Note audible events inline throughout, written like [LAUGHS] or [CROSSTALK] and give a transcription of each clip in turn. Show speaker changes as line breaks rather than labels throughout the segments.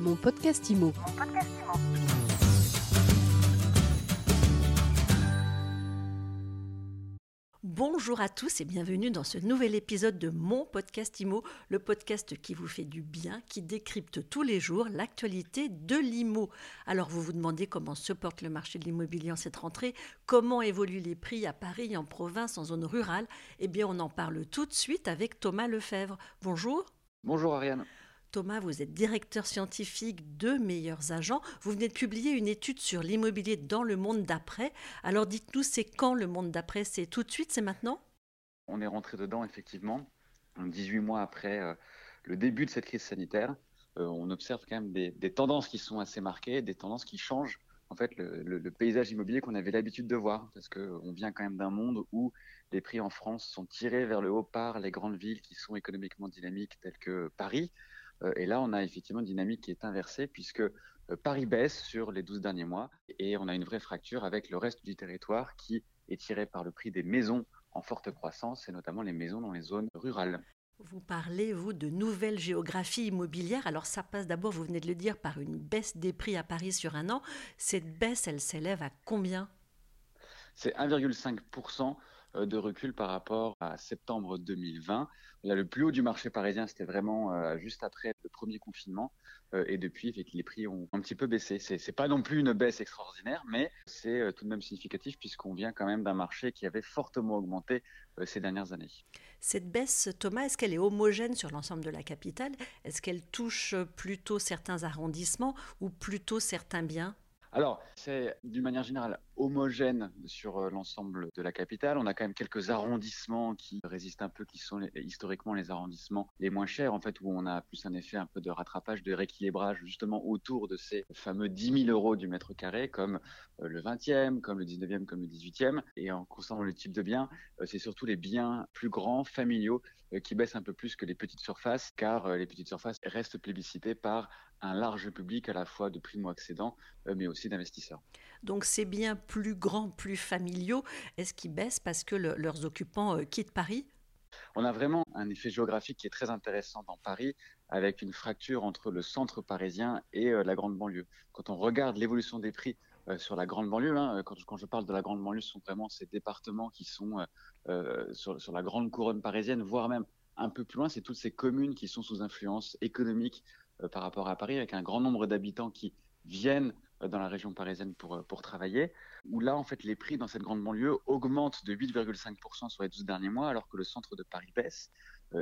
Mon podcast IMO.
Bonjour à tous et bienvenue dans ce nouvel épisode de mon podcast IMO, le podcast qui vous fait du bien, qui décrypte tous les jours l'actualité de l'IMO. Alors vous vous demandez comment se porte le marché de l'immobilier en cette rentrée, comment évoluent les prix à Paris, en province, en zone rurale? Eh bien on en parle tout de suite avec Thomas Lefebvre. Bonjour.
Bonjour Ariane.
Thomas, vous êtes directeur scientifique de Meilleurs Agents. Vous venez de publier une étude sur l'immobilier dans le monde d'après. Alors dites-nous, c'est quand le monde d'après? C'est tout de suite C'est maintenant?
On est rentré dedans, effectivement, 18 mois après euh, le début de cette crise sanitaire. Euh, on observe quand même des, tendances qui sont assez marquées, des tendances qui changent en fait le, paysage immobilier qu'on avait l'habitude de voir, parce qu'on vient quand même d'un monde où les prix en France sont tirés vers le haut par les grandes villes qui sont économiquement dynamiques telles que Paris. Euh, et là, on a effectivement une dynamique qui est inversée puisque euh, Paris baisse sur les 12 derniers mois et on a une vraie fracture avec le reste du territoire qui est tiré par le prix des maisons en forte croissance et notamment les maisons dans les zones rurales.
Vous parlez, vous, de nouvelle géographie immobilière. Alors ça passe d'abord, vous venez de le dire, par une baisse des prix à Paris sur un an. Cette baisse, elle s'élève à combien?
C'est 1,5% euh, de recul par rapport à septembre 2020. Là, le plus haut du marché parisien, c'était vraiment euh, juste après le premier confinement. Euh, et depuis, les prix ont un petit peu baissé. C'est, n'est pas non plus une baisse extraordinaire, mais c'est tout de même significatif puisqu'on vient quand même d'un marché qui avait fortement augmenté ces dernières années.
Cette baisse, Thomas, est-ce qu'elle est homogène sur l'ensemble de la capitale? Est-ce qu'elle touche plutôt certains arrondissements ou plutôt certains biens?
Alors, c'est d'une manière générale homogène sur euh, l'ensemble de la capitale. On a quand même quelques arrondissements qui résistent un peu, qui sont historiquement les arrondissements les moins chers, en fait, où on a plus un effet un peu de rattrapage, de rééquilibrage, justement autour de ces fameux 10 000 euros du mètre carré, comme euh, le 20e, comme le 19e, comme le 18e. Et en concernant le type de bien, euh, c'est surtout les biens plus grands, familiaux, qui baissent un peu plus que les petites surfaces, car les petites surfaces restent plébiscitées par un large public à la fois de primo-accédants, euh, mais aussi d'investisseurs.
Donc c'est bien plus grand, plus familiaux. Est-ce qu'ils baissent parce que leurs occupants euh, quittent Paris?
On a vraiment un effet géographique qui est très intéressant dans Paris, avec une fracture entre le centre parisien et euh, la grande banlieue. Quand on regarde l'évolution des prix sur la grande banlieue, hein, quand, je parle de la grande banlieue, ce sont vraiment ces départements qui sont sur, sur, la grande couronne parisienne, voire même un peu plus loin, c'est toutes ces communes qui sont sous influence économique par rapport à Paris, avec un grand nombre d'habitants qui viennent euh, dans la région parisienne pour, euh, pour travailler, où là, en fait, les prix dans cette grande banlieue augmentent de 8,5% sur les 12 derniers mois, alors que le centre de Paris baisse.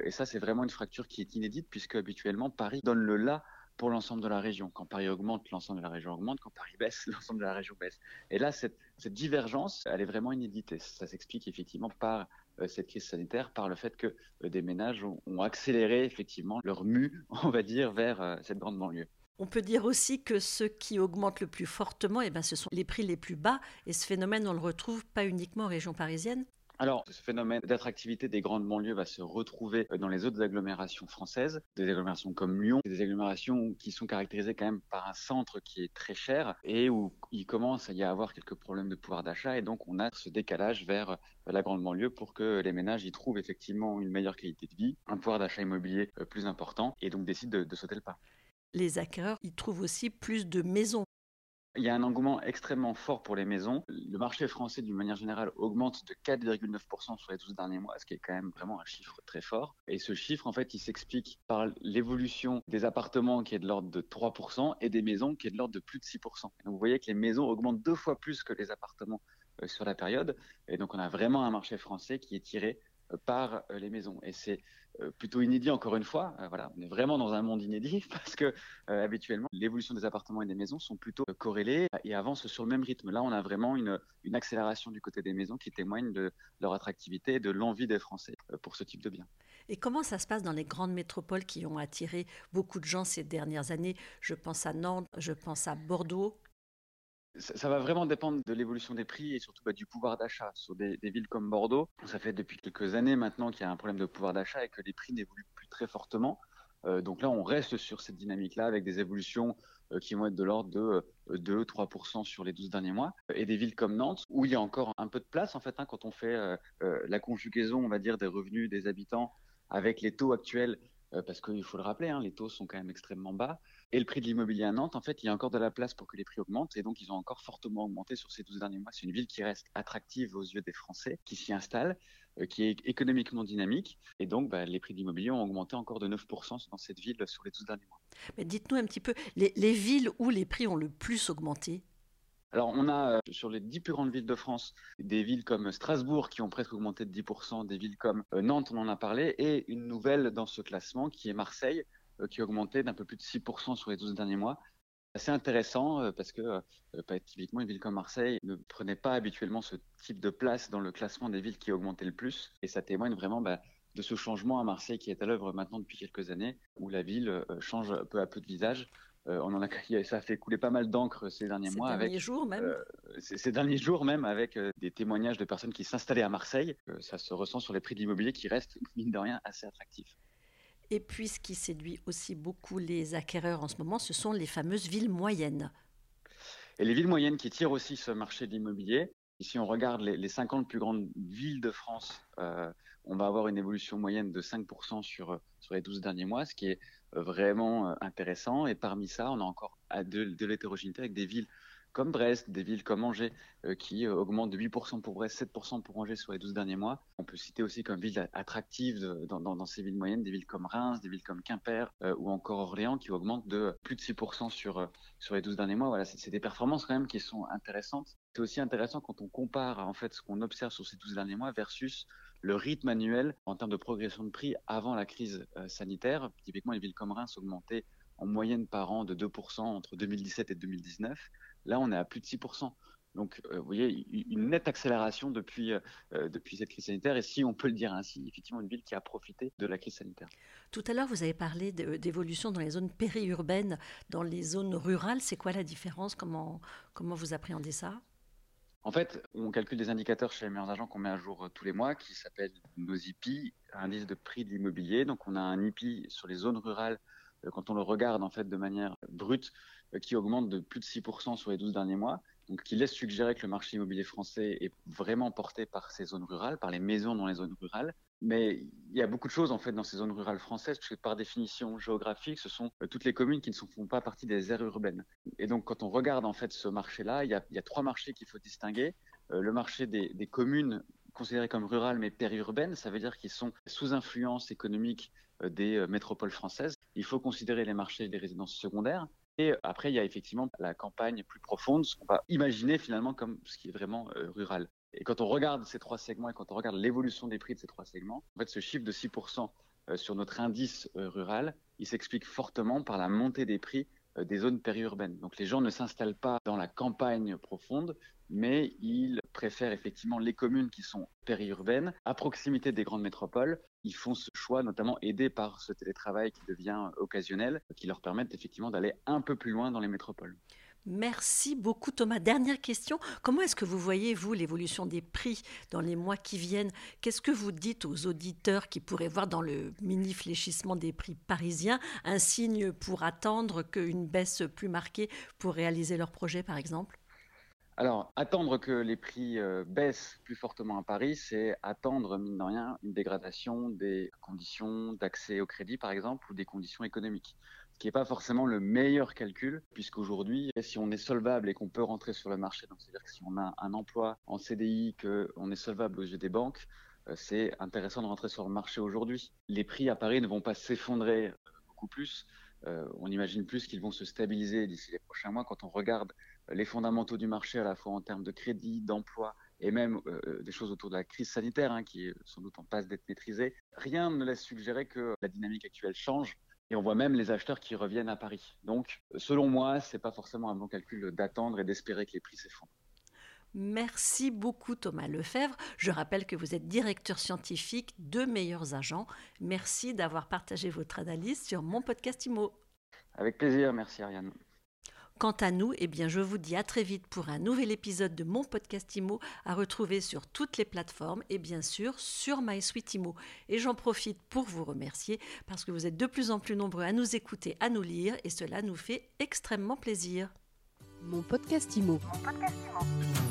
Et ça, c'est vraiment une fracture qui est inédite, puisque habituellement, Paris donne le là pour l'ensemble de la région. Quand Paris augmente, l'ensemble de la région augmente. Quand Paris baisse, [LAUGHS] l'ensemble de la région baisse. Et là, cette, divergence, elle est vraiment inédite. Et ça s'explique effectivement par euh, cette crise sanitaire, par le fait que euh, des ménages ont, ont, accéléré effectivement leur mue, [LAUGHS] on va dire, vers euh, cette grande banlieue.
On peut dire aussi que ce qui augmente le plus fortement, eh ben, ce sont les prix les plus bas. Et ce phénomène, on le retrouve pas uniquement en région parisienne,
alors, ce phénomène d'attractivité des grandes banlieues va se retrouver dans les autres agglomérations françaises, des agglomérations comme Lyon, des agglomérations qui sont caractérisées quand même par un centre qui est très cher et où il commence à y avoir quelques problèmes de pouvoir d'achat et donc on a ce décalage vers la grande banlieue pour que les ménages y trouvent effectivement une meilleure qualité de vie, un pouvoir d'achat immobilier euh, plus important et donc décident de, de sauter le pas.
Les acquéreurs y trouvent aussi plus de maisons
il y a un engouement extrêmement fort pour les maisons. Le marché français, d'une manière générale, augmente de 4,9% sur les 12 derniers mois, ce qui est quand même vraiment un chiffre très fort. Et ce chiffre, en fait, il s'explique par l'évolution des appartements qui est de l'ordre de 3% et des maisons qui est de l'ordre de plus de 6%. Donc vous voyez que les maisons augmentent deux fois plus que les appartements euh, sur la période. Et donc on a vraiment un marché français qui est tiré par euh, les maisons. Et c'est euh, plutôt inédit encore une fois. Euh, voilà, on est vraiment dans un monde inédit [LAUGHS] parce que habituellement l'évolution des appartements et des maisons sont plutôt corrélées et avancent sur le même rythme. Là, on a vraiment une, une accélération du côté des maisons qui témoigne de leur attractivité et de l'envie des Français pour ce type de biens.
Et comment ça se passe dans les grandes métropoles qui ont attiré beaucoup de gens ces dernières années? Je pense à Nantes, je pense à Bordeaux
ça, va vraiment dépendre de l'évolution des prix et surtout bah, du pouvoir d'achat. Sur des, villes comme Bordeaux, ça fait depuis quelques années maintenant qu'il y a un problème de pouvoir d'achat et que les prix n'évoluent plus très fortement. Euh, donc là, on reste sur cette dynamique-là avec des évolutions euh, qui vont être de l'ordre de 2-3% euh, sur les 12 derniers mois. Et des villes comme Nantes, où il y a encore un peu de place, en fait, hein, quand on fait la conjugaison, on va dire, des revenus des habitants avec les taux actuels parce qu'il faut le rappeler, hein, les taux sont quand même extrêmement bas. Et le prix de l'immobilier à Nantes, en fait, il y a encore de la place pour que les prix augmentent. Et donc, ils ont encore fortement augmenté sur ces 12 derniers mois. C'est une ville qui reste attractive aux yeux des Français, qui s'y installent, qui est économiquement dynamique. Et donc, bah, les prix de l'immobilier ont augmenté encore de 9% dans cette ville sur les 12 derniers mois.
Mais dites-nous un petit peu, les villes où les prix ont le plus augmenté
alors, on a euh, sur les dix plus grandes villes de France des villes comme Strasbourg qui ont presque augmenté de 10%, des villes comme euh, Nantes, on en a parlé, et une nouvelle dans ce classement qui est Marseille, euh, qui a augmenté d'un peu plus de 6% sur les 12 derniers mois. Assez intéressant parce que typiquement une ville comme Marseille ne prenait pas habituellement ce type de place dans le classement des villes qui augmentaient le plus, et ça témoigne vraiment bah, de ce changement à Marseille qui est à l'œuvre maintenant depuis quelques années, où la ville change peu à peu de visage. Euh, on en [LAUGHS] a, ça a fait couler pas mal d'encre ces derniers mois.
Ces derniers jours même. Euh,
ces, derniers jours même avec euh, des témoignages de personnes qui s'installaient à Marseille. ça se ressent sur les prix de l'immobilier qui restent [LAUGHS] mine de rien assez attractifs.
Et puis ce qui séduit aussi beaucoup les acquéreurs en ce moment, ce sont les fameuses villes moyennes.
Et les villes moyennes qui tirent aussi ce marché de l'immobilier. Ici, on regarde les, 50 plus grandes villes de France. On va avoir une évolution moyenne de 5% sur, sur les 12 derniers mois, ce qui est vraiment euh, intéressant. Et parmi ça, on a encore de, de l'hétérogénéité avec des villes comme Brest, des villes comme Angers, euh, qui euh, augmentent de 8% pour Brest, 7% pour Angers sur les 12 derniers mois. On peut citer aussi comme villes attractives dans, dans, ces villes moyennes, des villes comme Reims, des villes comme Quimper ou encore Orléans, qui augmentent de plus de 6% sur, sur les 12 derniers mois. Voilà, c'est des performances quand même qui sont intéressantes. C'est aussi intéressant quand on compare en fait ce qu'on observe sur ces 12 derniers mois versus le rythme annuel en termes de progression de prix avant la crise euh, sanitaire. Typiquement, les villes comme Reims augmentaient en moyenne par an de 2% entre 2017 et 2019. Là, on est à plus de 6%. Donc, euh, vous voyez, une nette accélération depuis, euh, depuis cette crise sanitaire. Et si on peut le dire ainsi, effectivement, une ville qui a profité de la crise sanitaire.
Tout à l'heure, vous avez parlé d'évolution dans les zones périurbaines, dans les zones rurales. C'est quoi la différence? Comment, comment vous appréhendez ça?
En fait, on calcule des indicateurs chez les meilleurs agents qu'on met à jour euh, tous les mois qui s'appellent nos IPI, indice de prix de l'immobilier. Donc, on a un IPI sur les zones rurales euh, quand on le regarde en fait de manière brute euh, qui augmente de plus de 6% sur les 12 derniers mois donc qui laisse suggérer que le marché immobilier français est vraiment porté par ces zones rurales, par les maisons dans les zones rurales. Mais il y a beaucoup de choses en fait dans ces zones rurales françaises, puisque par définition géographique, ce sont euh, toutes les communes qui ne font pas partie des aires urbaines. Et donc quand on regarde en fait ce marché-là, il, y a, trois marchés qu'il faut distinguer. Euh, le marché des, communes considérées comme rurales mais périurbaines, ça veut dire qu'ils sont sous influence économique euh, des métropoles françaises. Il faut considérer les marchés des résidences secondaires et après, il y a effectivement la campagne plus profonde, ce qu'on va imaginer finalement comme ce qui est vraiment rural. Et quand on regarde ces trois segments et quand on regarde l'évolution des prix de ces trois segments, en fait, ce chiffre de 6% euh, sur notre indice euh, rural, il s'explique fortement par la montée des prix des zones périurbaines. Donc les gens ne s'installent pas dans la campagne profonde, mais ils préfèrent effectivement les communes qui sont périurbaines, à proximité des grandes métropoles. Ils font ce choix, notamment aidés par ce télétravail qui devient occasionnel, qui leur permettent effectivement d'aller un peu plus loin dans les métropoles.
Merci beaucoup Thomas. Dernière question, comment est-ce que vous voyez, vous, l'évolution des prix dans les mois qui viennent? Qu'est-ce que vous dites aux auditeurs qui pourraient voir dans le mini fléchissement des prix parisiens? Un signe pour attendre qu'une baisse plus marquée pour réaliser leur projet, par exemple?
Alors, attendre que les prix euh, baissent plus fortement à Paris, c'est attendre, mine de rien, une dégradation des conditions d'accès au crédit, par exemple, ou des conditions économiques. Qui n'est pas forcément le meilleur calcul, puisqu'aujourd'hui, si on est solvable et qu'on peut rentrer sur le marché, donc c'est-à-dire que si on a un emploi en CDI, qu'on est solvable aux yeux des banques, euh, c'est intéressant de rentrer sur le marché aujourd'hui. Les prix à Paris ne vont pas s'effondrer euh, beaucoup plus. on imagine plus qu'ils vont se stabiliser d'ici les prochains mois quand on regarde les fondamentaux du marché à la fois en termes de crédit, d'emploi et même euh, euh, des choses autour de la crise sanitaire hein, qui est sans doute en passe d'être maîtrisée, rien ne laisse suggérer que la dynamique actuelle change. Et on voit même les acheteurs qui reviennent à Paris. Donc, selon moi, c'est pas forcément un bon calcul d'attendre et d'espérer que les prix s'effondrent.
Merci beaucoup Thomas Lefebvre. Je rappelle que vous êtes directeur scientifique de Meilleurs Agents. Merci d'avoir partagé votre analyse sur mon podcast IMO.
Avec plaisir, merci Ariane.
Quant à nous, eh bien, je vous dis à très vite pour un nouvel épisode de mon podcast IMO à retrouver sur toutes les plateformes et bien sûr sur MySuite IMO. Et j'en profite pour vous remercier parce que vous êtes de plus en plus nombreux à nous écouter, à nous lire et cela nous fait extrêmement plaisir.
Mon podcast IMO. Mon podcast IMO.